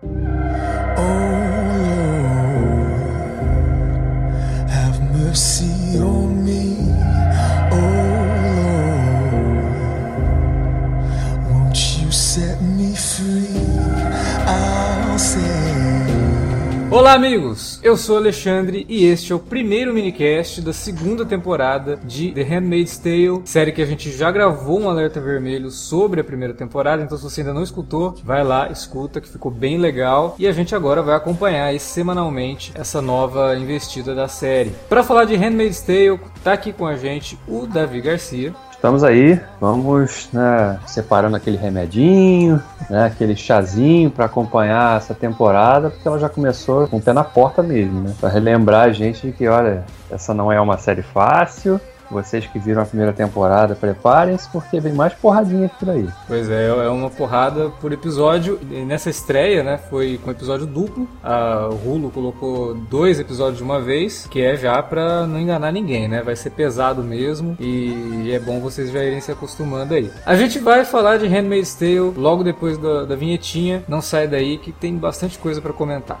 Thank you Olá, amigos! Eu sou Alexandre e este é o primeiro minicast da segunda temporada de The Handmaid's Tale, série que a gente já gravou um alerta vermelho sobre a primeira temporada, então se você ainda não escutou, vai lá, escuta, que ficou bem legal. E a gente agora vai acompanhar aí, semanalmente essa nova investida da série. Para falar de Handmaid's Tale, tá aqui com a gente o Davi Garcia. Estamos aí, vamos né, separando aquele remedinho, né, aquele chazinho para acompanhar essa temporada, porque ela já começou com o pé na porta mesmo, né? Para relembrar a gente de que, olha, essa não é uma série fácil, vocês que viram a primeira temporada, preparem-se porque vem mais porradinha por aí. Pois é, é uma porrada por episódio. E nessa estreia, né, foi com episódio duplo. A Hulu colocou dois episódios de uma vez, que é já pra não enganar ninguém, né? Vai ser pesado mesmo e é bom vocês já irem se acostumando aí. A gente vai falar de Handmaid's Tale logo depois da, da vinhetinha. Não sai daí que tem bastante coisa para comentar.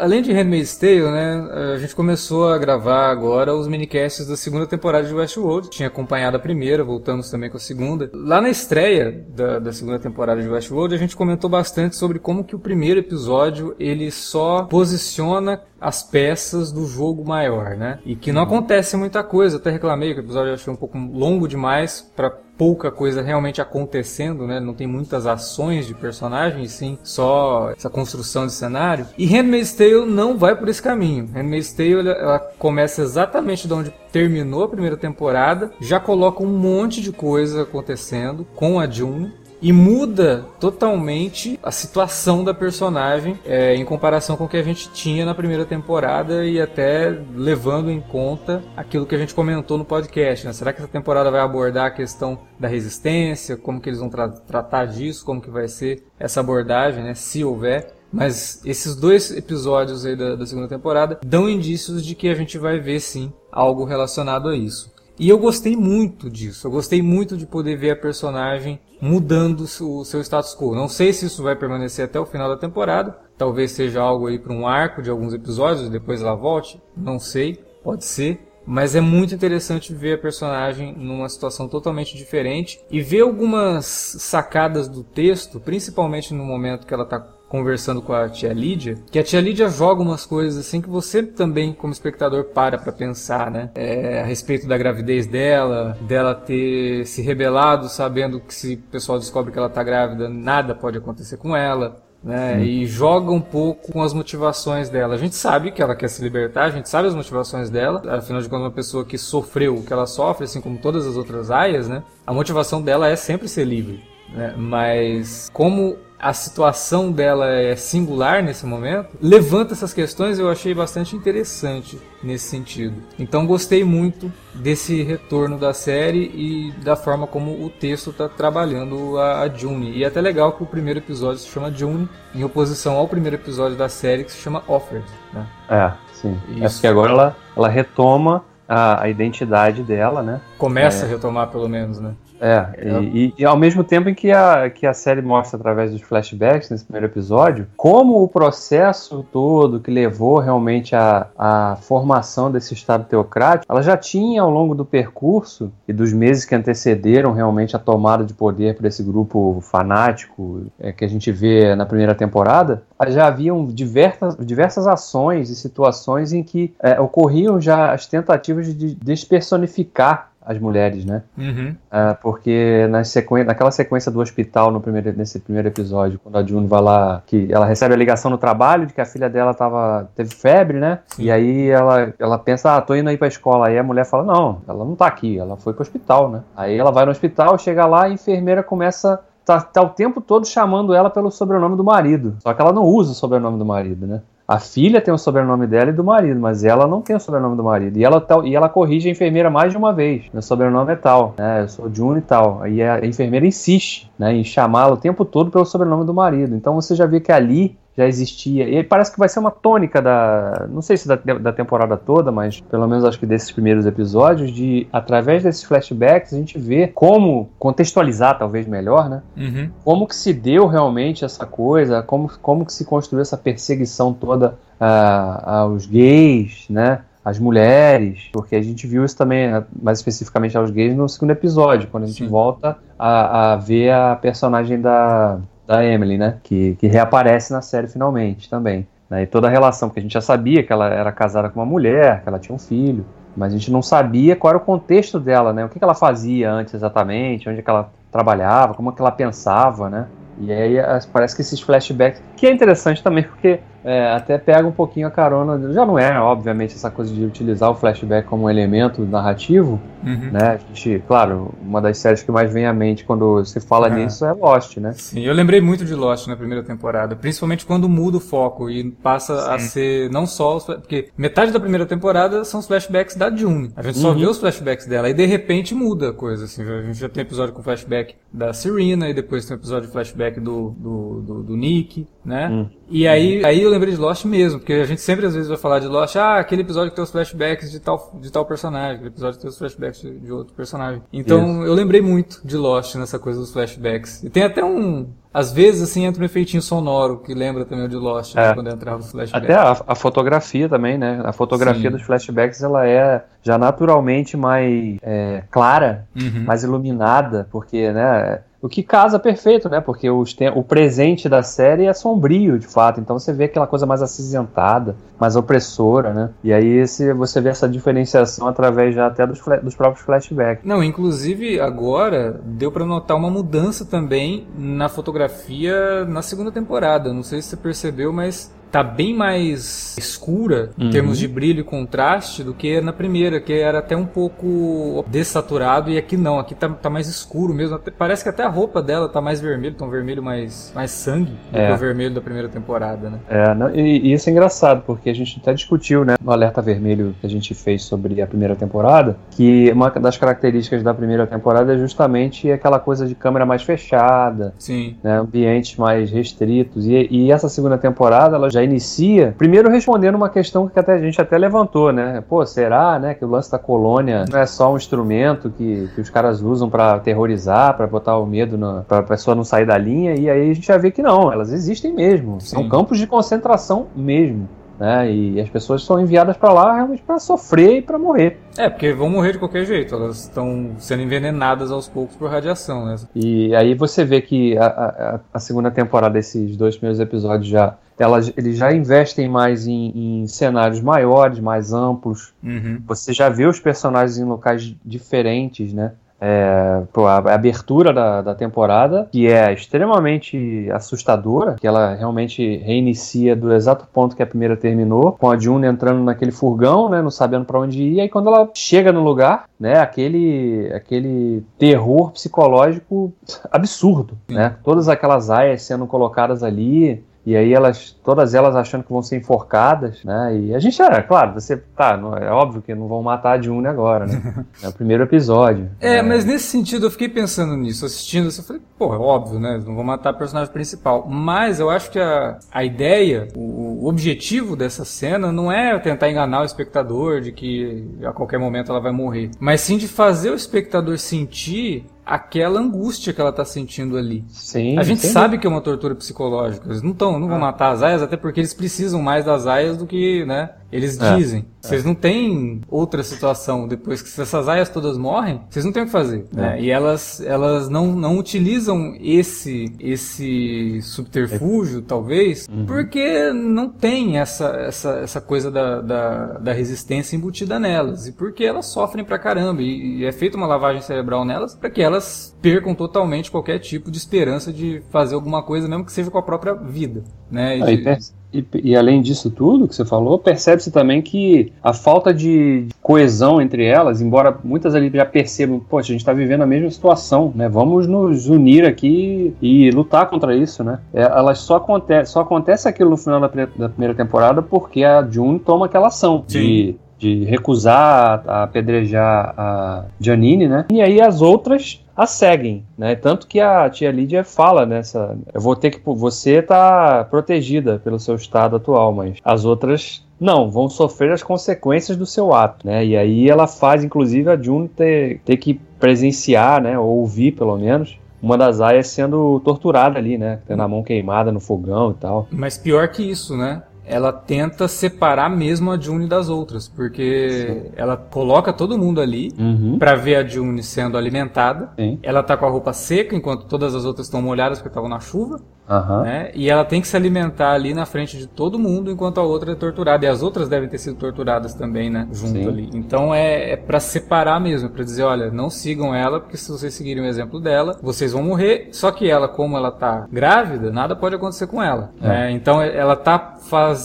Além de Handmaid's Tale, né, a gente começou a gravar agora os minicasts da segunda temporada de Westworld. Tinha acompanhado a primeira, voltamos também com a segunda. Lá na estreia da, da segunda temporada de Westworld, a gente comentou bastante sobre como que o primeiro episódio ele só posiciona as peças do jogo maior, né? E que não acontece muita coisa. Até reclamei que o episódio eu achei um pouco longo demais para pouca coisa realmente acontecendo, né? Não tem muitas ações de personagens, sim, só essa construção de cenário. E Handmaid's Tale não vai por esse caminho. Handmaid's Tale ela, começa exatamente de onde terminou a primeira temporada, já coloca um monte de coisa acontecendo com a June e muda totalmente a situação da personagem é, em comparação com o que a gente tinha na primeira temporada e até levando em conta aquilo que a gente comentou no podcast. Né? Será que essa temporada vai abordar a questão da resistência? Como que eles vão tra tratar disso? Como que vai ser essa abordagem, né? se houver? Mas esses dois episódios aí da, da segunda temporada dão indícios de que a gente vai ver sim algo relacionado a isso. E eu gostei muito disso. Eu gostei muito de poder ver a personagem mudando o seu status quo. Não sei se isso vai permanecer até o final da temporada. Talvez seja algo aí para um arco de alguns episódios e depois ela volte. Não sei. Pode ser. Mas é muito interessante ver a personagem numa situação totalmente diferente e ver algumas sacadas do texto, principalmente no momento que ela está conversando com a tia Lídia, que a tia Lídia joga umas coisas assim que você também, como espectador, para pra pensar, né? É, a respeito da gravidez dela, dela ter se rebelado sabendo que se o pessoal descobre que ela tá grávida, nada pode acontecer com ela. Né, e joga um pouco com as motivações dela. A gente sabe que ela quer se libertar, a gente sabe as motivações dela. Afinal de contas, uma pessoa que sofreu o que ela sofre, assim como todas as outras aias, né? A motivação dela é sempre ser livre. Né? Mas como a situação dela é singular nesse momento, levanta essas questões eu achei bastante interessante nesse sentido. Então gostei muito desse retorno da série e da forma como o texto está trabalhando a, a June. E é até legal que o primeiro episódio se chama June, em oposição ao primeiro episódio da série que se chama Offered. Né? É, sim. É Isso. É porque agora ela, ela retoma a, a identidade dela, né? Começa é. a retomar pelo menos, né? É, é. E, e, ao mesmo tempo em que a, que a série mostra através dos flashbacks nesse primeiro episódio, como o processo todo que levou realmente à, à formação desse Estado teocrático, ela já tinha ao longo do percurso e dos meses que antecederam realmente a tomada de poder por esse grupo fanático é, que a gente vê na primeira temporada, já haviam diversas, diversas ações e situações em que é, ocorriam já as tentativas de despersonificar as mulheres, né? Uhum. Uh, porque na sequ... naquela sequência do hospital, no primeiro, nesse primeiro episódio, quando a June vai lá, que ela recebe a ligação no trabalho de que a filha dela tava, teve febre, né? Sim. E aí ela, ela pensa, ah, tô indo aí pra escola. Aí a mulher fala, não, ela não tá aqui, ela foi pro hospital, né? Aí ela vai no hospital, chega lá, a enfermeira começa tá, tá o tempo todo chamando ela pelo sobrenome do marido. Só que ela não usa o sobrenome do marido, né? A filha tem o sobrenome dela e do marido, mas ela não tem o sobrenome do marido. E ela, e ela corrige a enfermeira mais de uma vez. Meu sobrenome é tal, né? Eu sou June e tal. E a enfermeira insiste né, em chamá-la o tempo todo pelo sobrenome do marido. Então você já vê que ali já existia. E parece que vai ser uma tônica da. Não sei se da, da temporada toda, mas pelo menos acho que desses primeiros episódios, de através desses flashbacks a gente vê como contextualizar, talvez melhor, né? Uhum. Como que se deu realmente essa coisa, como, como que se construiu essa perseguição toda uh, aos gays, né? As mulheres, porque a gente viu isso também, mais especificamente aos gays, no segundo episódio, quando a gente Sim. volta a, a ver a personagem da, da Emily, né? Que, que reaparece na série finalmente também. Né? E toda a relação, porque a gente já sabia que ela era casada com uma mulher, que ela tinha um filho, mas a gente não sabia qual era o contexto dela, né? O que, que ela fazia antes exatamente, onde é que ela trabalhava, como é que ela pensava, né? E aí parece que esses flashbacks, que é interessante também, porque é, até pega um pouquinho a carona. Já não é, obviamente, essa coisa de utilizar o flashback como um elemento narrativo. Uhum. Né? A gente, claro, uma das séries que mais vem à mente quando se fala nisso é Lost, né? Sim, eu lembrei muito de Lost na primeira temporada, principalmente quando muda o foco e passa Sim. a ser não só os, porque metade da primeira temporada são os flashbacks da June. A gente só uhum. vê os flashbacks dela e de repente muda a coisa. Assim, a gente já tem episódio com flashback da Serena e depois tem episódio de flashback do, do, do, do Nick, né? Uhum. E aí, aí eu lembrei de Lost mesmo, porque a gente sempre às vezes vai falar de Lost, ah, aquele episódio que tem os flashbacks de tal, de tal personagem, aquele episódio que tem os flashbacks de, de outro personagem. Então eu lembrei muito de Lost nessa coisa dos flashbacks. E tem até um, às vezes, assim, entra um efeitinho sonoro, que lembra também o de Lost, é. quando entrava os flashbacks. Até a, a, fotografia também, né? A fotografia Sim. dos flashbacks, ela é já naturalmente mais é, clara, uhum. mais iluminada, porque, né? O que casa perfeito, né? Porque o presente da série é sombrio, de fato. Então você vê aquela coisa mais acinzentada, mais opressora, né? E aí esse, você vê essa diferenciação através já até dos, dos próprios flashbacks. Não, inclusive agora deu para notar uma mudança também na fotografia na segunda temporada. Não sei se você percebeu, mas tá bem mais escura em uhum. termos de brilho e contraste do que na primeira, que era até um pouco dessaturado e aqui não, aqui tá, tá mais escuro mesmo. Até, parece que até a roupa dela tá mais vermelho, tá um vermelho mais, mais sangue do é. que o vermelho da primeira temporada, né? É, não, e, e, isso é engraçado, porque a gente até discutiu, né, no alerta vermelho que a gente fez sobre a primeira temporada, que uma das características da primeira temporada é justamente aquela coisa de câmera mais fechada, Sim. Né, ambientes mais restritos, e, e essa segunda temporada ela já já inicia, primeiro respondendo uma questão que até, a gente até levantou, né? Pô, será, né, que o lance da colônia não é só um instrumento que, que os caras usam para terrorizar, para botar o medo para a pessoa não sair da linha? E aí a gente já vê que não, elas existem mesmo. Sim. São campos de concentração mesmo. Né? E as pessoas são enviadas para lá realmente para sofrer e para morrer. É, porque vão morrer de qualquer jeito, elas estão sendo envenenadas aos poucos por radiação, né? E aí você vê que a, a, a segunda temporada, esses dois primeiros episódios já elas, eles já investem mais em, em cenários maiores, mais amplos. Uhum. Você já vê os personagens em locais diferentes, né? É, pô, a, abertura da, da, temporada, que é extremamente assustadora, que ela realmente reinicia do exato ponto que a primeira terminou, com a June entrando naquele furgão, né, não sabendo para onde ir, e aí quando ela chega no lugar, né, aquele, aquele terror psicológico absurdo, né, todas aquelas aias sendo colocadas ali, e aí elas, todas elas achando que vão ser enforcadas, né? E a gente era, claro, você tá, não, é óbvio que não vão matar a June agora, né? É o primeiro episódio. É, né? mas nesse sentido eu fiquei pensando nisso, assistindo eu falei, pô, é óbvio, né? Não vão matar a personagem principal. Mas eu acho que a, a ideia, o, o objetivo dessa cena não é tentar enganar o espectador de que a qualquer momento ela vai morrer, mas sim de fazer o espectador sentir aquela angústia que ela tá sentindo ali. Sim. A gente sabe que é uma tortura psicológica. Eles não, tão, não vão matar as aias, até porque eles precisam mais das aias do que, né? Eles É. dizem. Vocês não têm outra situação. Depois que essas aias todas morrem, vocês não têm o que fazer. né? E elas, elas não, não utilizam esse, esse subterfúgio, talvez, porque não tem essa, essa, essa coisa da, da, da resistência embutida nelas. E porque elas sofrem pra caramba. E, e é feita uma lavagem cerebral nelas para que elas percam totalmente qualquer tipo de esperança de fazer alguma coisa, mesmo que seja com a própria vida. Né? E Aí, de- e, e além disso tudo que você falou, percebe-se também que a falta de coesão entre elas, embora muitas ali já percebam, poxa, a gente está vivendo a mesma situação, né? Vamos nos unir aqui e lutar contra isso, né? É, elas só acontece, só acontece aquilo no final da, da primeira temporada porque a June toma aquela ação de de recusar a apedrejar a Janine, né? E aí as outras a seguem, né? Tanto que a tia Lídia fala nessa, eu vou ter que você tá protegida pelo seu estado atual, mas as outras não, vão sofrer as consequências do seu ato, né? E aí ela faz, inclusive, a June ter, ter que presenciar, né? Ou ouvir, pelo menos, uma das aias sendo torturada ali, né? Tendo a mão queimada no fogão e tal. Mas pior que isso, né? Ela tenta separar mesmo a June das outras, porque ela coloca todo mundo ali Uhum. pra ver a June sendo alimentada. Sim. Ela tá com a roupa seca enquanto todas as outras estão molhadas porque estavam na chuva, Aham. né? E ela tem que se alimentar ali na frente de todo mundo enquanto a outra é torturada. E as outras devem ter sido torturadas também, né? Junto Sim. ali. Então é, é para separar mesmo, é pra dizer, olha, não sigam ela, porque se vocês seguirem o exemplo dela, vocês vão morrer. Só que ela, como ela tá grávida, nada pode acontecer com ela. É. né? Então ela tá fazendo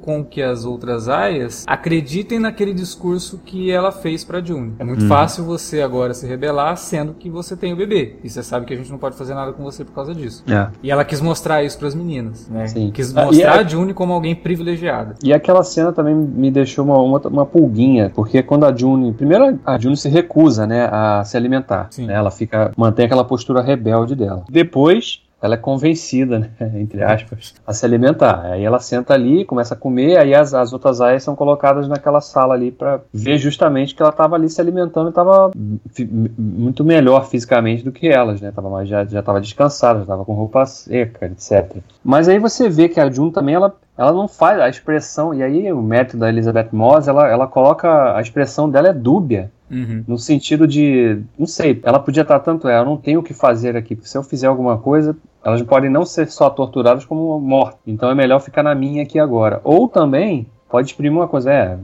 com que as outras aias acreditem naquele discurso que ela fez pra June. É muito fácil você agora se rebelar, sendo que você tem o bebê. E você sabe que a gente não pode fazer nada com você por causa disso. É. E ela quis mostrar isso pras meninas, né? Sim. Quis Ah, mostrar a- a June como alguém privilegiada. E aquela cena também me deixou uma, uma, uma pulguinha, porque quando a June. Primeiro, a June se recusa, né, a se alimentar. Né, ela fica. mantém aquela postura rebelde dela. Depois. Ela é convencida, né, entre aspas, a se alimentar. Aí ela senta ali, começa a comer, aí as, as outras aias são colocadas naquela sala ali pra ver justamente que ela estava ali se alimentando e estava muito melhor fisicamente do que elas, né? Tava já estava descansada, já estava com roupa seca, etc. Mas aí você vê que a June também ela ela não faz a expressão, e aí o método da Elizabeth Moss, ela, ela coloca, a expressão dela é dúbia, Uhum. no sentido de, não sei, ela podia estar tanto, é, eu não tenho o que fazer aqui, porque se eu fizer alguma coisa, elas podem não ser só torturadas como mortas, então é melhor ficar na minha aqui agora. Ou também, pode exprimir uma coisa, é,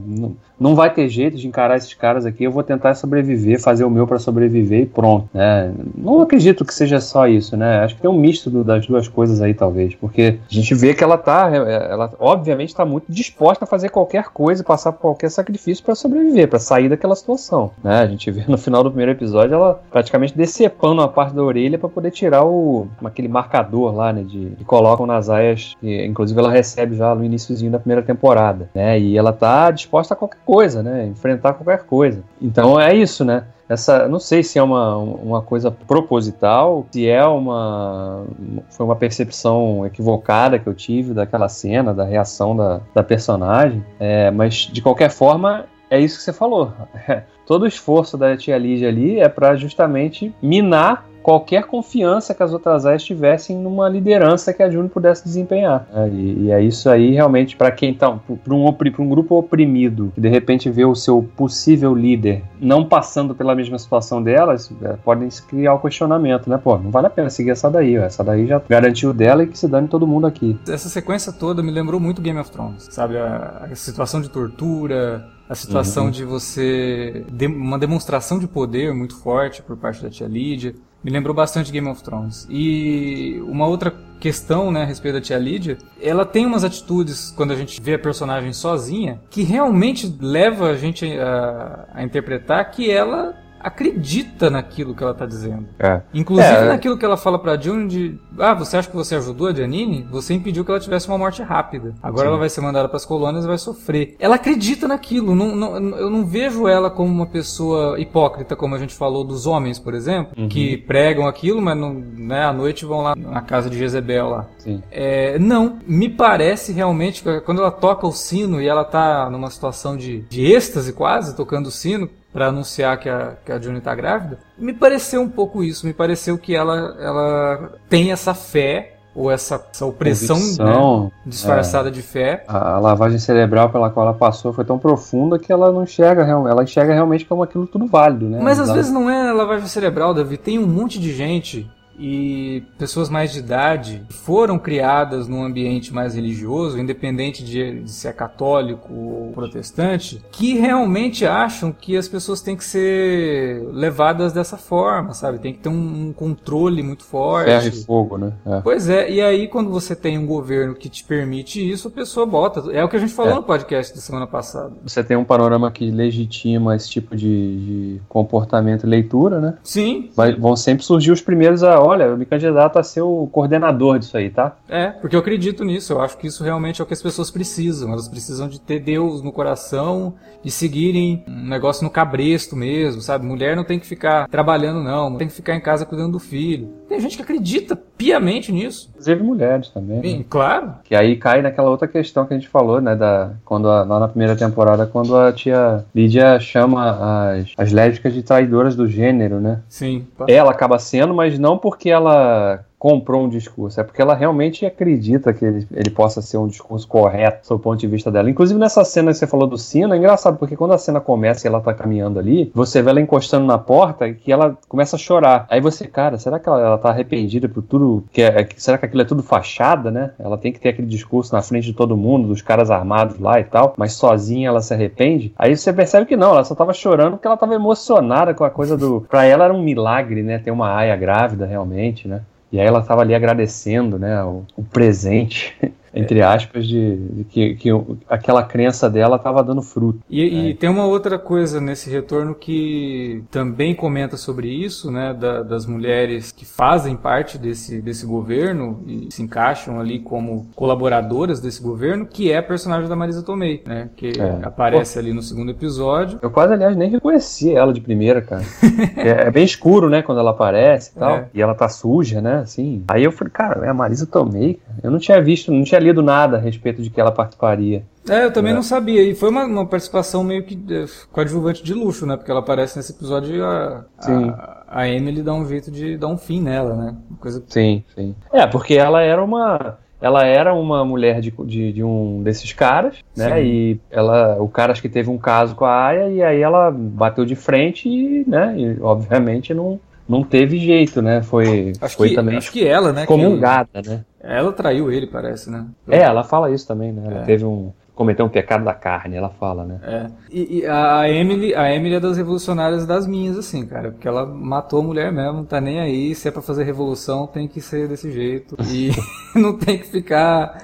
não, vai ter jeito de encarar esses caras aqui, eu vou tentar sobreviver, fazer o meu para sobreviver e pronto, né? Não acredito que seja só isso, né? Acho que tem um misto das duas coisas aí, talvez, porque a gente vê que ela tá, é, ela obviamente está muito disposta a fazer qualquer coisa, passar por qualquer sacrifício para sobreviver, para sair daquela situação, né? A gente vê no final do primeiro episódio ela praticamente decepando a parte da orelha para poder tirar o aquele marcador lá, né, de que colocam nas aias, que inclusive ela recebe já no iníciozinho da primeira temporada, né? E ela tá disposta a qualquer coisa, né? Enfrentar qualquer coisa. Então é isso, né? Essa, não sei se é uma, uma coisa proposital, se é uma foi uma percepção equivocada que eu tive daquela cena, da reação da, da personagem, é, mas de qualquer forma é isso que você falou. Todo o esforço da tia Lídia ali é para justamente minar qualquer confiança que as outras aias tivessem numa liderança que a June pudesse desempenhar. né? E, e é isso aí realmente para quem tá para um, pra um grupo oprimido que de repente vê o seu possível líder não passando pela mesma situação delas, é, podem se criar o questionamento, né? Pô, não vale a pena seguir essa daí, ó. essa daí já garantiu dela e que se dane todo mundo aqui. Essa sequência toda me lembrou muito Game of Thrones, sabe? A, a situação de tortura, a situação Uhum. de você. de- uma demonstração de poder muito forte por parte da tia Lídia. Me lembrou bastante Game of Thrones. E uma outra questão, né, a respeito da tia Lídia, ela tem umas atitudes, quando a gente vê a personagem sozinha, que realmente leva a gente a, a interpretar que ela acredita naquilo que ela tá dizendo. É. Inclusive É. naquilo que ela fala pra June de Ah, você acha que você ajudou a Janine? Você impediu que ela tivesse uma morte rápida. Agora Sim. ela vai ser mandada pras colônias e vai sofrer. Ela acredita naquilo. Não, não- eu não vejo ela como uma pessoa hipócrita, como a gente falou dos homens, por exemplo, Uhum. que pregam aquilo, mas não, né, à noite vão lá na casa de Jezebel lá. Sim. É, não, me parece realmente que quando ela toca o sino e ela tá numa situação de, de êxtase quase, tocando o sino, para anunciar que a, que a Johnny tá grávida. Me pareceu um pouco isso, me pareceu que ela, ela tem essa fé ou essa, essa opressão né, disfarçada é. de fé. A, a, lavagem cerebral pela qual ela passou foi tão profunda que ela não enxerga ela enxerga realmente como aquilo tudo válido, né? Mas às vezes não é lavagem cerebral, Davi. Tem um monte de gente e pessoas mais de idade foram criadas num ambiente mais religioso, independente de, de ser católico ou protestante, que realmente acham que as pessoas têm que ser levadas dessa forma, sabe? Tem que ter um, um controle muito forte. Ferro e fogo, né? É. Pois é, e aí quando você tem um governo que te permite isso, a pessoa bota. É o que a gente falou é. no podcast da semana passada. Você tem um panorama que legitima esse tipo de, de comportamento e leitura, né? Sim. Vai, vão sempre surgir os primeiros a olha, eu me candidato a ser o coordenador disso aí, tá? É, porque eu acredito nisso. Eu acho que isso realmente é o que as pessoas precisam. Elas precisam de ter Deus no coração, de seguirem um negócio no cabresto mesmo, sabe? Mulher não tem que ficar trabalhando, não. Tem que ficar em casa cuidando do filho. Tem gente que acredita piamente nisso. Inclusive mulheres também. Sim, né? claro. Que aí cai naquela outra questão que a gente falou, né? Da, quando a, lá na primeira temporada, quando a tia Lídia chama as, as lésbicas de traidoras do gênero, né? Sim. Ela acaba sendo, mas não porque ela comprou um discurso, é porque ela realmente acredita que ele, ele possa ser um discurso correto do ponto de vista dela. Inclusive nessa cena que você falou do sino, é engraçado, porque quando a cena começa e ela tá caminhando ali, você vê ela encostando na porta e que ela começa a chorar. Aí você, cara, será que ela, ela tá arrependida por tudo? Que é, será que aquilo é tudo fachada, né? Ela tem que ter aquele discurso na frente de todo mundo, dos caras armados lá e tal, mas sozinha ela se arrepende. Aí você percebe que não, ela só tava chorando porque ela tava emocionada com a coisa do. Pra ela era um milagre, né? Ter uma aia grávida realmente, né? E aí ela estava ali agradecendo, né, o, o presente entre aspas, de, de que, que, aquela crença dela estava dando fruto. E, né? e, tem uma outra coisa nesse retorno que também comenta sobre isso, né, da, das mulheres que fazem parte desse, desse governo e se encaixam ali como colaboradoras desse governo, que é a personagem da Marisa Tomei, né, que é. aparece Pô. ali no segundo episódio. Eu quase, aliás, nem reconheci ela de primeira, cara. é, é, bem escuro, né, quando ela aparece e tal, é. e ela tá suja, né, assim. Aí eu falei, cara, é a Marisa Tomei, eu não tinha visto, não tinha lido nada a respeito de que ela participaria. É, eu também é. não sabia. E foi uma, uma, participação meio que é, coadjuvante de luxo, né? Porque ela aparece nesse episódio e a, a, a, Emily dá um jeito de dar um fim nela, né? Coisa... Sim, sim. É, porque ela era uma. Ela era uma mulher de, de, de um desses caras, né? Sim. E ela, o cara acho que teve um caso com a Aya e aí ela bateu de frente e, né? E obviamente não, não teve jeito, né? Foi, acho foi que, também acho que ela, né? Comungada, que... né? Ela traiu ele, parece, né? É, ela fala isso também, né? Ela é. teve um cometeu um pecado da carne, ela fala, né? É. E, e, a Emily, a Emily é das revolucionárias das minhas, assim, cara, porque ela matou a mulher mesmo, não tá nem aí, se é para fazer revolução, tem que ser desse jeito e não tem que ficar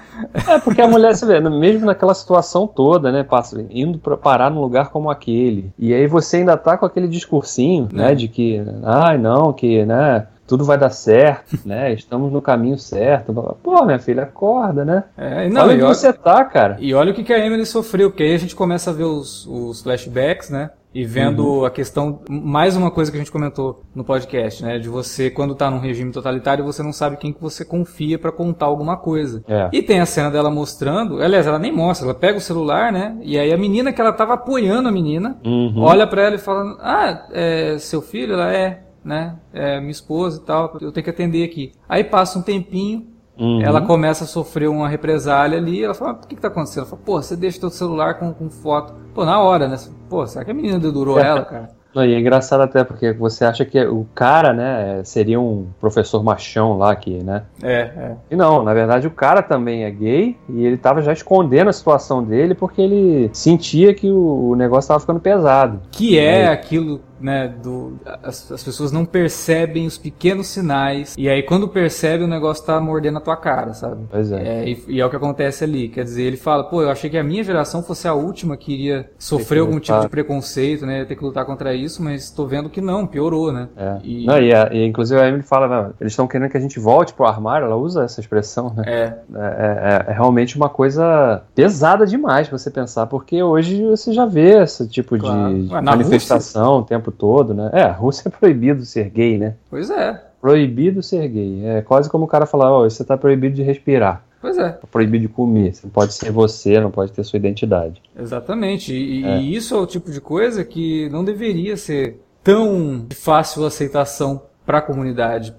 É porque a mulher, você vê, mesmo naquela situação toda, né, passa, indo para parar num lugar como aquele, e aí você ainda tá com aquele discursinho, né, é. de que, ai, não, que, né, tudo vai dar certo, né? Estamos no caminho certo. Pô, minha filha, acorda, né? É, não, olha onde olha, você tá, cara. E olha o que, que a Emily sofreu, porque aí a gente começa a ver os, os flashbacks, né? E vendo uhum. a questão, mais uma coisa que a gente comentou no podcast, né? De você, quando tá num regime totalitário, você não sabe quem que você confia para contar alguma coisa. É. E tem a cena dela mostrando, aliás, ela nem mostra, ela pega o celular, né? E aí a menina que ela tava apoiando a menina, uhum. olha para ela e fala: Ah, é seu filho? Ela é né? É, minha esposa e tal, eu tenho que atender aqui. Aí passa um tempinho, uhum. ela começa a sofrer uma represália ali, ela fala, o que que tá acontecendo? Ela fala, pô, você deixa teu celular com, com foto. Pô, na hora, né? Pô, será que a menina dedurou ela, cara? Não, e é engraçado até porque você acha que o cara, né, seria um professor machão lá que, né? É, é. E não, na verdade o cara também é gay e ele tava já escondendo a situação dele porque ele sentia que o, negócio tava ficando pesado. Que é aquilo né, do, as, as, pessoas não percebem os pequenos sinais, e aí quando percebe o negócio tá mordendo a tua cara, sabe? Pois é. é e, e, é o que acontece ali, quer dizer, ele fala, pô, eu achei que a minha geração fosse a última que iria sofrer algum tipo de preconceito, né, ter que lutar contra isso, mas tô vendo que não, piorou, né? É. E... Não, e, a, e inclusive a Emily fala, não, eles estão querendo que a gente volte pro armário, ela usa essa expressão, né? É. É, é, é realmente uma coisa pesada demais pra você pensar, porque hoje você já vê esse tipo claro. de Ué, manifestação tempo tempo todo, né? É, a Rússia é proibido ser gay, né? Pois é. Proibido ser gay. É quase como o cara falar, ó, oh, você tá proibido de respirar. Pois é. é proibido de comer. Você não pode ser você, não pode ter sua identidade. Exatamente. E, é. e isso é o tipo de coisa que não deveria ser tão de fácil aceitação para a comunidade,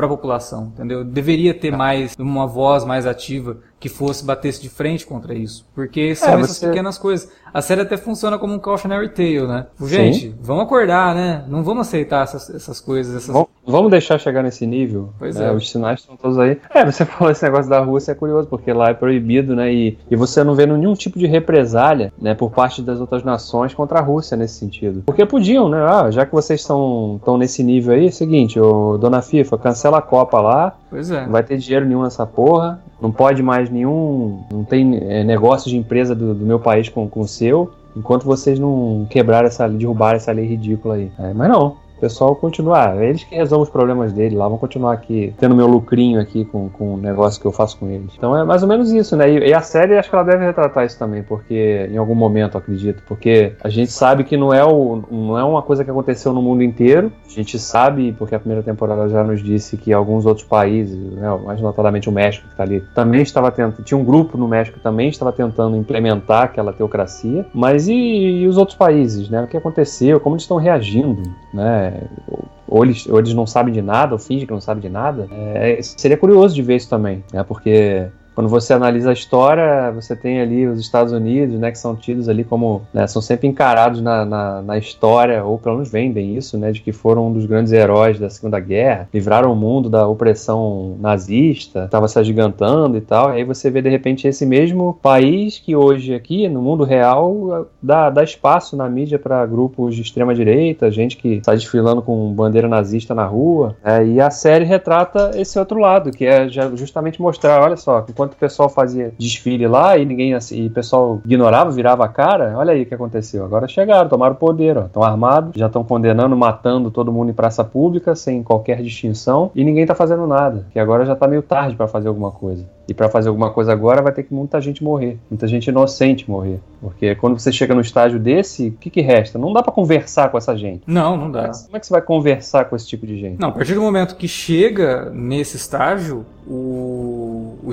para a população, entendeu? Deveria ter mais uma voz mais ativa que fosse batesse de frente contra isso, porque são é, essas você... pequenas coisas. A série até funciona como um cautionary tale, né? Gente, Sim. vamos acordar, né? Não vamos aceitar essas, essas coisas. Essas... Vamos deixar chegar nesse nível. Pois é. é. Os sinais estão todos aí. É, você falou esse negócio da Rússia é curioso, porque lá é proibido, né? E, e você não vê nenhum tipo de represália, né, por parte das outras nações contra a Rússia nesse sentido. Porque podiam, né? Ah, já que vocês estão estão nesse nível aí, é o seguinte, ô, dona FIFA, cancela a Copa lá. Pois é. Não vai ter dinheiro nenhum nessa porra. Não pode mais nenhum. Não tem é, negócio de empresa do, do meu país com, com o seu enquanto vocês não quebrarem essa, derrubarem essa lei ridícula aí. É, mas não, pessoal continuar. Eles que resolvem os problemas dele lá, vão continuar aqui tendo meu lucrinho aqui com, com o negócio que eu faço com eles. Então é mais ou menos isso, né? E, e, a série acho que ela deve retratar isso também, porque em algum momento, acredito, porque a gente sabe que não é, o, não é uma coisa que aconteceu no mundo inteiro. A gente sabe, porque a primeira temporada já nos disse que alguns outros países, né, mais notadamente o México que está ali, também estava tentando. Tinha um grupo no México que também estava tentando implementar aquela teocracia. Mas e, e os outros países, né? O que aconteceu? Como eles estão reagindo, né? Ou eles, ou eles não sabem de nada, ou fingem que não sabem de nada. É, seria curioso de ver isso também, né? Porque quando você analisa a história, você tem ali os Estados Unidos, né, que são tidos ali como, né, são sempre encarados na, na, na, história, ou pelo menos vendem isso, né, de que foram um dos grandes heróis da Segunda Guerra, livraram o mundo da opressão nazista, estava se agigantando e tal, e aí você vê de repente esse mesmo país que hoje aqui, no mundo real, dá, dá espaço na mídia para grupos de extrema direita, gente que está desfilando com bandeira nazista na rua, é, e a série retrata esse outro lado, que é justamente mostrar, olha só, enquanto enquanto o pessoal fazia desfile lá e ninguém e o pessoal ignorava, virava a cara, olha aí o que aconteceu. Agora chegaram, tomaram o poder, estão armados, já estão condenando, matando todo mundo em praça pública sem qualquer distinção e ninguém está fazendo nada. Que agora já está meio tarde para fazer alguma coisa. E para fazer alguma coisa agora vai ter que muita gente morrer, muita gente inocente morrer. Porque quando você chega no estágio desse, o que, que resta? Não dá para conversar com essa gente. Não, não dá. Como é que você vai conversar com esse tipo de gente? Não, a partir do momento que chega nesse estágio, o, o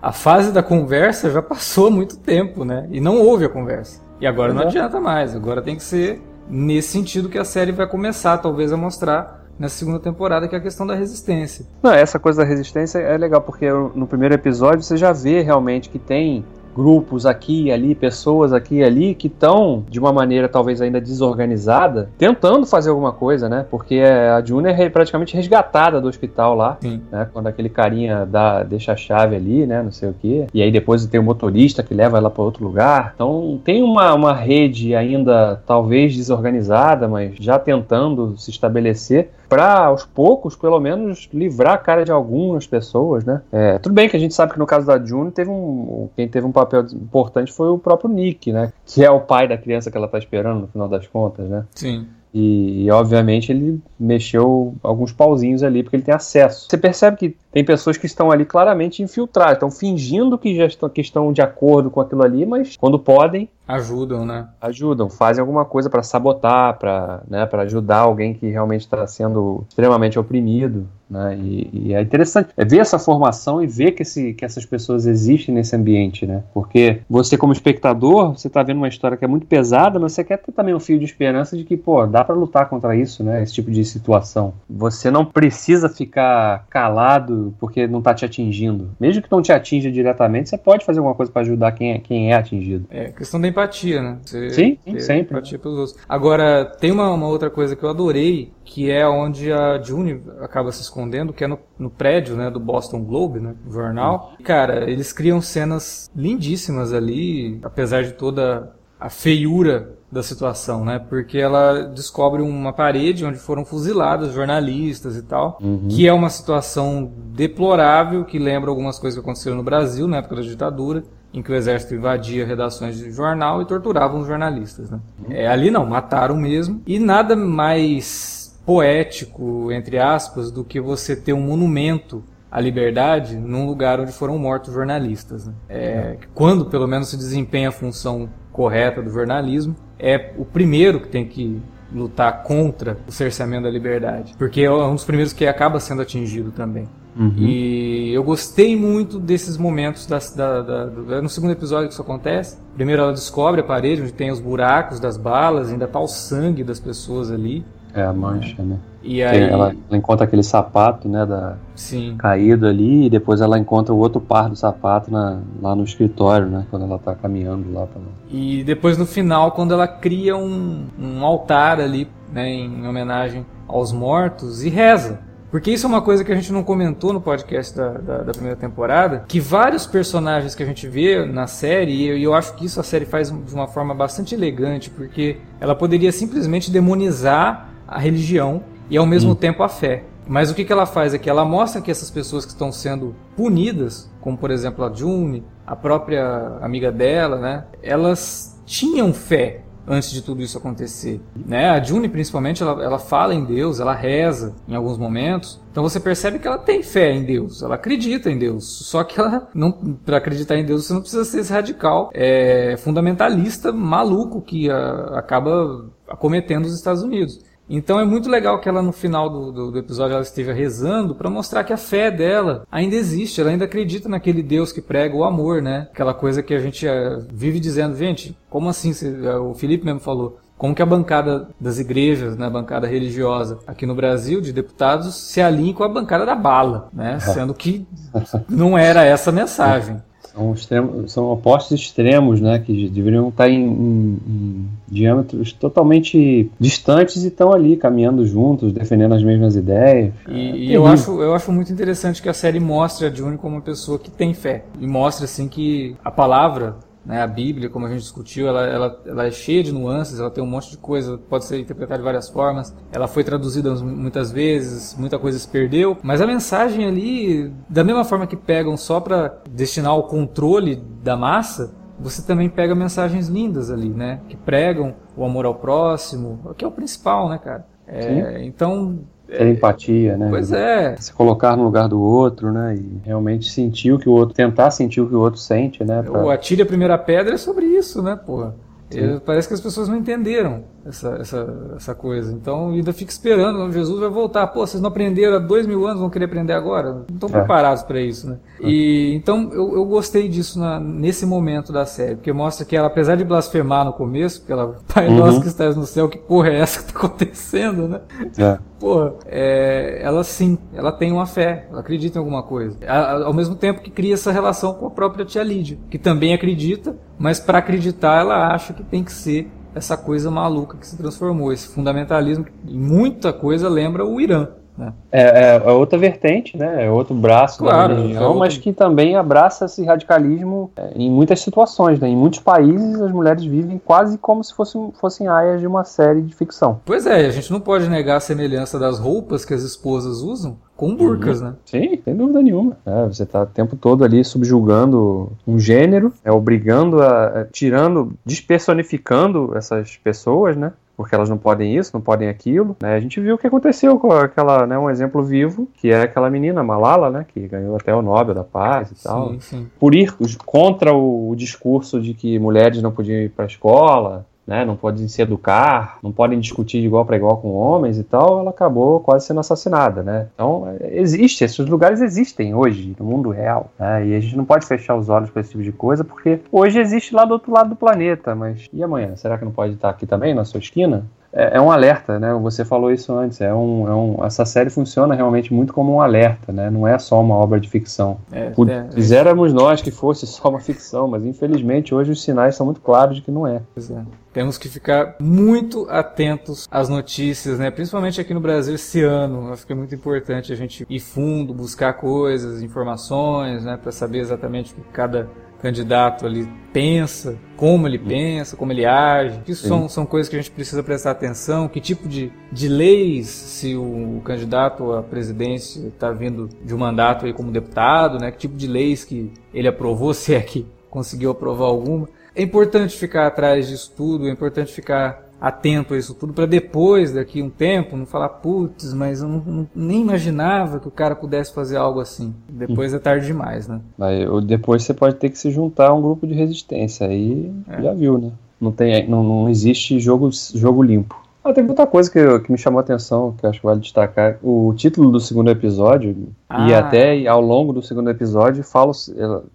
a fase da conversa já passou há muito tempo, né? E não houve a conversa. E agora não adianta mais. Agora tem que ser nesse sentido que a série vai começar, talvez, a mostrar nessa segunda temporada, que é a questão da resistência. Não, essa coisa da resistência é legal, porque no primeiro episódio você já vê realmente que tem grupos aqui e ali, pessoas aqui e ali que estão de uma maneira talvez ainda desorganizada, tentando fazer alguma coisa, né? Porque a June é praticamente resgatada do hospital lá, né? Quando aquele carinha dá, deixa a chave ali, né? Não sei o quê. E aí depois tem o motorista que leva ela para outro lugar. Então tem uma, uma rede ainda talvez desorganizada, mas já tentando se estabelecer para aos poucos, pelo menos, livrar a cara de algumas pessoas, né? É, tudo bem que a gente sabe que no caso da June teve um, quem teve um papel importante foi o próprio Nick, né? Que é o pai da criança que ela tá esperando no final das contas, né? Sim. E, e, obviamente ele mexeu alguns pauzinhos ali porque ele tem acesso. Você percebe que tem pessoas que estão ali claramente infiltradas, estão fingindo que já estão, que estão de acordo com aquilo ali, mas quando podem. Ajudam, né? Ajudam, fazem alguma coisa para sabotar, para né, ajudar alguém que realmente está sendo extremamente oprimido. Né? E, e, é interessante é ver essa formação e ver que, esse, que essas pessoas existem nesse ambiente, né? Porque você, como espectador, você está vendo uma história que é muito pesada, mas você quer ter também um fio de esperança de que, pô, dá para lutar contra isso, né? Esse tipo de situação. Você não precisa ficar calado porque não está te atingindo. Mesmo que não te atinja diretamente, você pode fazer alguma coisa para ajudar quem é, quem é atingido. É questão da empatia, né? Você sim, sim sempre. Empatia pelos outros. Agora, tem uma, uma outra coisa que eu adorei, que é onde a June acaba se escondendo, que é no, no prédio, né, do Boston Globe, né, jornal. Cara, eles criam cenas lindíssimas ali, apesar de toda a feiura da situação, né? Porque ela descobre uma parede onde foram fuzilados jornalistas e tal, uhum. que é uma situação deplorável que lembra algumas coisas que aconteceram no Brasil na época da ditadura, em que o exército invadia redações de jornal e torturava os jornalistas, né? Uhum. É, ali não, mataram mesmo. E nada mais poético, entre aspas, do que você ter um monumento à liberdade num lugar onde foram mortos jornalistas. Né? É, quando pelo menos se desempenha a função correta do jornalismo, é o primeiro que tem que lutar contra o cerceamento da liberdade, porque é um dos primeiros que acaba sendo atingido também. Uhum. E eu gostei muito desses momentos da, da, da, é no segundo episódio que isso acontece. Primeiro ela descobre a parede onde tem os buracos das balas, ainda tá o sangue das pessoas ali. É a mancha, né? E aí... ela, ela, encontra aquele sapato, né, da... Sim. caído ali, e depois ela encontra o outro par do sapato na, lá no escritório, né, quando ela tá caminhando lá. Pra... E depois no final, quando ela cria um, um altar ali, né, em homenagem aos mortos, e reza. Porque isso é uma coisa que a gente não comentou no podcast da, da, da, primeira temporada, que vários personagens que a gente vê na série, e eu, eu acho que isso a série faz de uma forma bastante elegante, porque ela poderia simplesmente demonizar a religião e ao mesmo hum. tempo a fé. Mas o que, que ela faz é que ela mostra que essas pessoas que estão sendo punidas, como por exemplo a June, a própria amiga dela, né? Elas tinham fé antes de tudo isso acontecer. Né? A June, principalmente, ela, ela fala em Deus, ela reza em alguns momentos. Então você percebe que ela tem fé em Deus, ela acredita em Deus. Só que ela não, para acreditar em Deus, você não precisa ser esse radical, é, fundamentalista, maluco que a, acaba acometendo os Estados Unidos. Então é muito legal que ela no final do, do, do episódio ela esteja rezando para mostrar que a fé dela ainda existe, ela ainda acredita naquele Deus que prega o amor, né? Aquela coisa que a gente uh, vive dizendo, gente, como assim? Uh, o Felipe mesmo falou. Como que a bancada das igrejas, né, a bancada religiosa aqui no Brasil, de deputados, se alinha com a bancada da bala, né? Sendo que não era essa a mensagem. São, extremos, são opostos extremos, né? Que deveriam estar em, em, em diâmetros totalmente distantes e estão ali caminhando juntos, defendendo as mesmas ideias. E, é, eu, acho, eu acho muito interessante que a série mostre a June como uma pessoa que tem fé. E mostra assim que a palavra né, a Bíblia, como a gente discutiu, ela, ela, ela é cheia de nuances, ela tem um monte de coisa, pode ser interpretada de várias formas. Ela foi traduzida muitas vezes, muita coisa se perdeu, mas a mensagem ali, da mesma forma que pegam só para destinar ao controle da massa, você também pega mensagens lindas ali, né? Que pregam o amor ao próximo, que é o principal, né, cara? É, então ter empatia, né? Pois é. Se colocar no lugar do outro, né? E realmente sentir o que o outro, tentar sentir o que o outro sente, né? Pra... O Atire a Primeira Pedra é sobre isso, né, porra? parece que as pessoas não entenderam essa, essa, essa coisa. Então ainda fica esperando, Jesus vai voltar. Pô, vocês não aprenderam há dois mil anos, vão querer aprender agora? Não estão é. preparados para isso, né? É. E então eu, eu gostei disso na, nesse momento da série, porque mostra que ela, apesar de blasfemar no começo, porque ela, Pai uhum. nosso que estás no céu, que porra é essa que tá acontecendo, né? É. Porra, é, ela sim, ela tem uma fé, ela acredita em alguma coisa. A, ao mesmo tempo que cria essa relação com a própria tia Lídia, que também acredita, mas para acreditar ela acha que tem que ser essa coisa maluca que se transformou. Esse fundamentalismo, em muita coisa, lembra o Irã. Né? É, é, é, outra vertente, né? é outro braço claro, da religião, é outro... mas que também abraça esse radicalismo é, em muitas situações. Né? Em muitos países, as mulheres vivem quase como se fossem, fossem aias de uma série de ficção. Pois é, a gente não pode negar a semelhança das roupas que as esposas usam com burcas, uhum. né? Sim, sem dúvida nenhuma. É, você está o tempo todo ali subjugando um gênero, é obrigando a, a tirando, despersonificando essas pessoas, né? Porque elas não podem isso, não podem aquilo. Né? A gente viu o que aconteceu com aquela, né, um exemplo vivo, que é aquela menina Malala, né, que ganhou até o Nobel da Paz e sim, tal. Sim. Por ir contra o, o discurso de que mulheres não podiam ir para a escola, né, não podem se educar, não podem discutir de igual para igual com homens e tal, ela acabou quase sendo assassinada, né? Então, existe, esses lugares existem hoje no mundo real, né? E a gente não pode fechar os olhos para esse tipo de coisa, porque hoje existe lá do outro lado do planeta, mas e amanhã? Será que não pode estar aqui também, na sua esquina? É, é, um alerta, né? Você falou isso antes. É um, é um, essa série funciona realmente muito como um alerta, né? Não é só uma obra de ficção. É, é, Fizéramos nós que fosse só uma ficção, mas infelizmente hoje os sinais são muito claros de que não é. é. Temos que ficar muito atentos às notícias, né? Principalmente aqui no Brasil esse ano. Acho que é muito importante a gente ir fundo, buscar coisas, informações, né? Para saber exatamente o que cada candidato ali pensa, como ele pensa, como ele age. Isso são, são coisas que a gente precisa prestar atenção. Que tipo de, de leis, se o candidato à presidência está vindo de um mandato aí como deputado, né? Que tipo de leis que ele aprovou, se é que conseguiu aprovar alguma. É importante ficar atrás disso tudo, é importante ficar atento a isso tudo para depois, daqui um tempo, não falar, putz, mas eu não, não, nem imaginava que o cara pudesse fazer algo assim. Depois é tarde demais, né? Aí, depois você pode ter que se juntar a um grupo de resistência, aí é. já viu, né? Não, tem, não, não existe jogo, jogo limpo. Ah, teve outra coisa que, que me chamou a atenção, que eu acho que vale destacar. O título do segundo episódio, ah. e até ao longo do segundo episódio, fala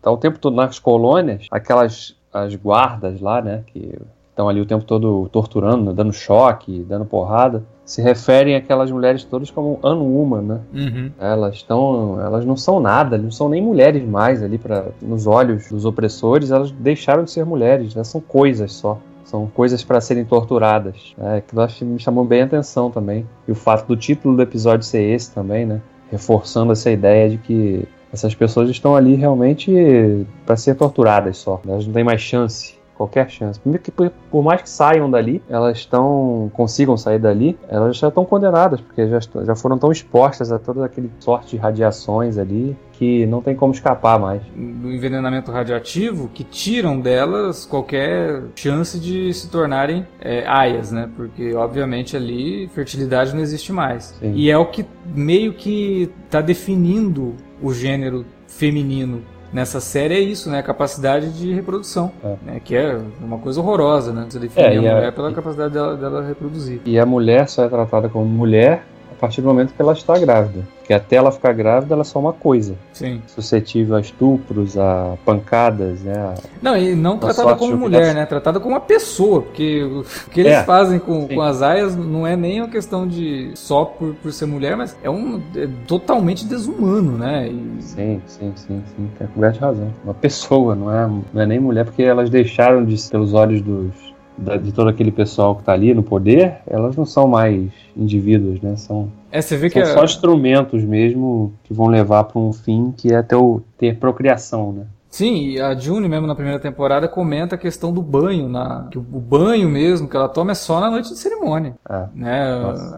tá o tempo todo nas colônias, aquelas as guardas lá, né, que estão ali o tempo todo torturando, dando choque, dando porrada, se referem àquelas mulheres todas como unwoman, né? Uhum. Elas estão, elas não são nada, não são nem mulheres mais ali para nos olhos dos opressores, elas deixaram de ser mulheres, elas são coisas só. São coisas para serem torturadas. É, que me chamou bem a atenção também. E o fato do título do episódio ser esse também, né? Reforçando essa ideia de que essas pessoas estão ali realmente para ser torturadas só. Elas não têm mais chance qualquer chance. Primeiro que por, por, mais que saiam dali, elas estão consigam sair dali, elas já estão condenadas porque já, já foram tão expostas a toda aquele sorte de radiações ali que não tem como escapar mais. Do envenenamento radioativo que tiram delas qualquer chance de se tornarem é, aias, né? Porque obviamente ali fertilidade não existe mais. Sim. E é o que meio que está definindo o gênero feminino nessa série é isso, né? A capacidade de reprodução, é. Né? que é uma coisa horrorosa, né? Você definir é, a mulher a... pela capacidade dela, dela reproduzir. E a mulher só é tratada como mulher partir do momento que ela está grávida. Porque até ela ficar grávida, ela é só uma coisa. Sim. Suscetível a estupros, a pancadas, né? Não, e não tratada como mulher, né? Tratada como uma pessoa. Porque o que eles é, fazem com, com as aias não é nem uma questão de só por, por ser mulher, mas é um é totalmente desumano, né? E... Sim, sim, sim, sim. Tem coberta razão. Uma pessoa, não é, não é nem mulher, porque elas deixaram de, pelos olhos dos de todo aquele pessoal que está ali no poder, elas não são mais indivíduos, né? São, é, você vê são que só é... instrumentos mesmo que vão levar para um fim que é ter, o, ter procriação, né? Sim, e a June mesmo na primeira temporada comenta a questão do banho, na, que o banho mesmo que ela toma é só na noite de cerimônia. É. Né?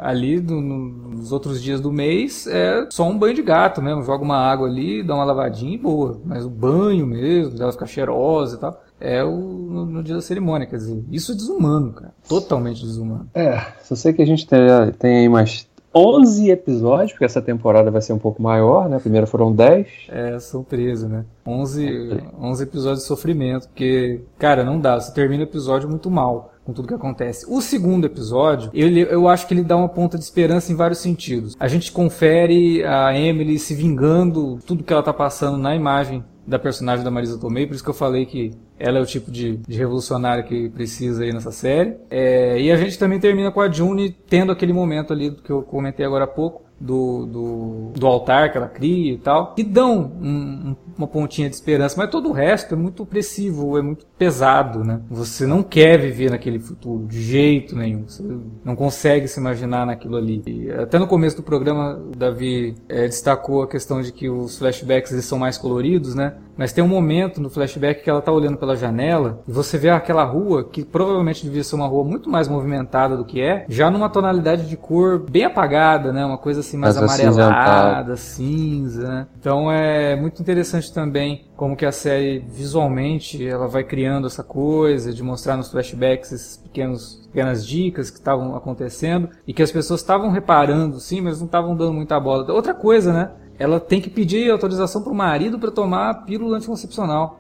Ali do, no, nos outros dias do mês é só um banho de gato mesmo, joga uma água ali, dá uma lavadinha e boa. Mas o banho mesmo, ela ficar cheirosa e tal, é o, no, no, dia da cerimônia. Quer dizer, isso é desumano, cara. Totalmente desumano. É, só sei que a gente tem, tem aí mais 11 episódios, porque essa temporada vai ser um pouco maior, né? Primeiro foram 10. É, são 13, né? 11, 11 episódios de sofrimento, porque, cara, não dá. Você termina o episódio muito mal com tudo que acontece. O segundo episódio, ele, eu acho que ele dá uma ponta de esperança em vários sentidos. A gente confere a Emily se vingando tudo que ela tá passando na imagem da personagem da Marisa Tomei, por isso que eu falei que ela é o tipo de, de revolucionária que precisa aí nessa série. É, e a gente também termina com a June tendo aquele momento ali que eu comentei agora há pouco, do, do, do, altar que ela cria e tal, que dão um, uma pontinha de esperança, mas todo o resto é muito opressivo, é muito pesado, né? Você não quer viver naquele futuro de jeito nenhum, você não consegue se imaginar naquilo ali. E até no começo do programa, o Davi é, destacou a questão de que os flashbacks eles são mais coloridos, né? Mas tem um momento no flashback que ela tá olhando pela janela e você vê aquela rua que provavelmente devia ser uma rua muito mais movimentada do que é, já numa tonalidade de cor bem apagada, né? Uma coisa assim mais amarelada, cinza, né? Então é muito interessante também como que a série visualmente ela vai criando essa coisa de mostrar nos flashbacks esses pequenos pequenas dicas que estavam acontecendo e que as pessoas estavam reparando, sim, mas não estavam dando muita bola. Outra coisa, né? ela tem que pedir autorização pro marido para tomar a pílula anticoncepcional.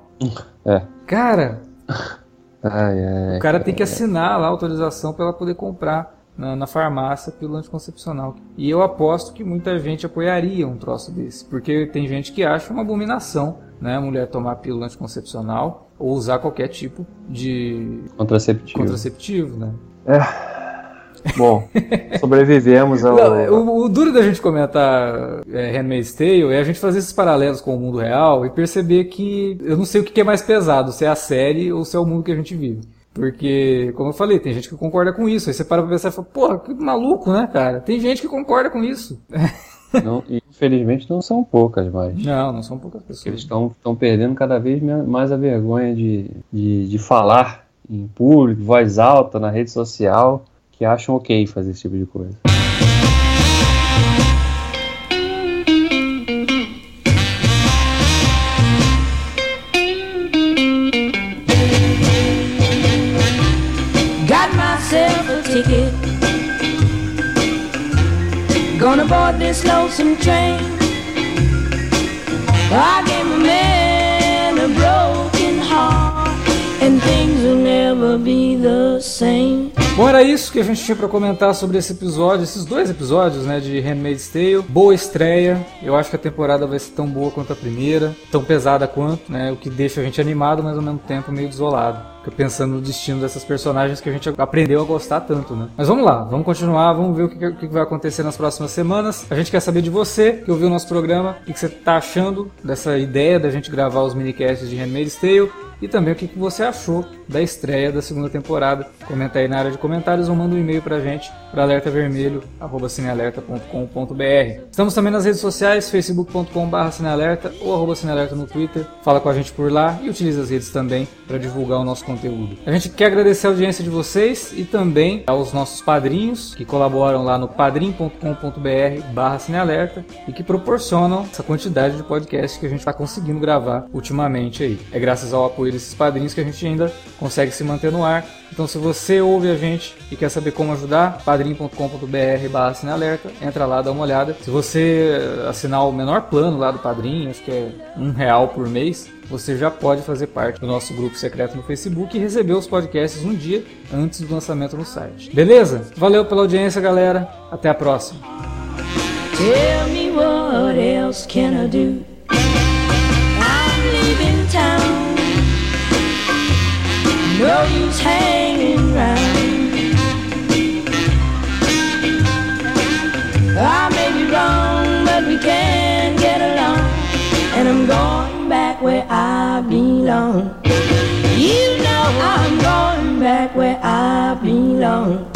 É. Cara, ai, ai, o cara tem que assinar lá a autorização para ela poder comprar na, na, farmácia pílula anticoncepcional. E eu aposto que muita gente apoiaria um troço desse, porque tem gente que acha uma abominação, né, a mulher tomar pílula anticoncepcional ou usar qualquer tipo de contraceptivo, contraceptivo né? É. Bom, sobrevivemos ao. Não, o, o, duro da gente comentar é, Handmaid's Tale é a gente fazer esses paralelos com o mundo real e perceber que eu não sei o que é mais pesado, se é a série ou se é o mundo que a gente vive. Porque, como eu falei, tem gente que concorda com isso. Aí você para pra pensar e fala, porra, que maluco, né, cara? Tem gente que concorda com isso. Não, infelizmente não são poucas mais. Não, não são poucas pessoas. Eles estão perdendo cada vez mais a vergonha de, de, de falar em público, voz alta, na rede social que acham ok fazer esse tipo de coisa. Ticket. Gonna board this lonesome train. I gave a man a broken heart, and things will never be the same. Bom, era isso que a gente tinha para comentar sobre esse episódio, esses dois episódios, né, de Handmaid's Tale. Boa estreia. Eu acho que a temporada vai ser tão boa quanto a primeira, tão pesada quanto, né, o que deixa a gente animado, mas ao mesmo tempo meio desolado. Pensando no destino dessas personagens que a gente aprendeu a gostar tanto, né? Mas vamos lá, vamos continuar, vamos ver o que, que vai acontecer nas próximas semanas. A gente quer saber de você, que ouviu o nosso programa, o que você tá achando dessa ideia da gente gravar os minicasts de Handmaid's Tale e também o que, que você achou da estreia da segunda temporada. Comenta aí na área de comentários ou manda um e-mail pra gente para alertavermelho@cinealerta.com.br. Estamos também nas redes sociais, facebook.com/cinealerta ou arroba cinealerta no Twitter. Fala com a gente por lá e utiliza as redes também para divulgar o nosso conteúdo. A gente quer agradecer a audiência de vocês e também aos nossos padrinhos que colaboram lá no padrim.com.br/cinealerta e que proporcionam essa quantidade de podcasts que a gente está conseguindo gravar ultimamente aí. É graças ao apoio desses padrinhos que a gente ainda consegue se manter no ar. Então, se você ouve a gente e quer saber como ajudar, padrim.com.br barra alerta, entra lá, dá uma olhada. Se você assinar o menor plano lá do Padrim, acho que é um real por mês, você já pode fazer parte do nosso grupo secreto no Facebook e receber os podcasts um dia antes do lançamento no site. Beleza? Valeu pela audiência, galera. Até a próxima. Tell me what else can I do? I'm leaving town. No use hanging round. I may be wrong, but we can get along. And I'm going back where I belong. You know I'm going back where I belong.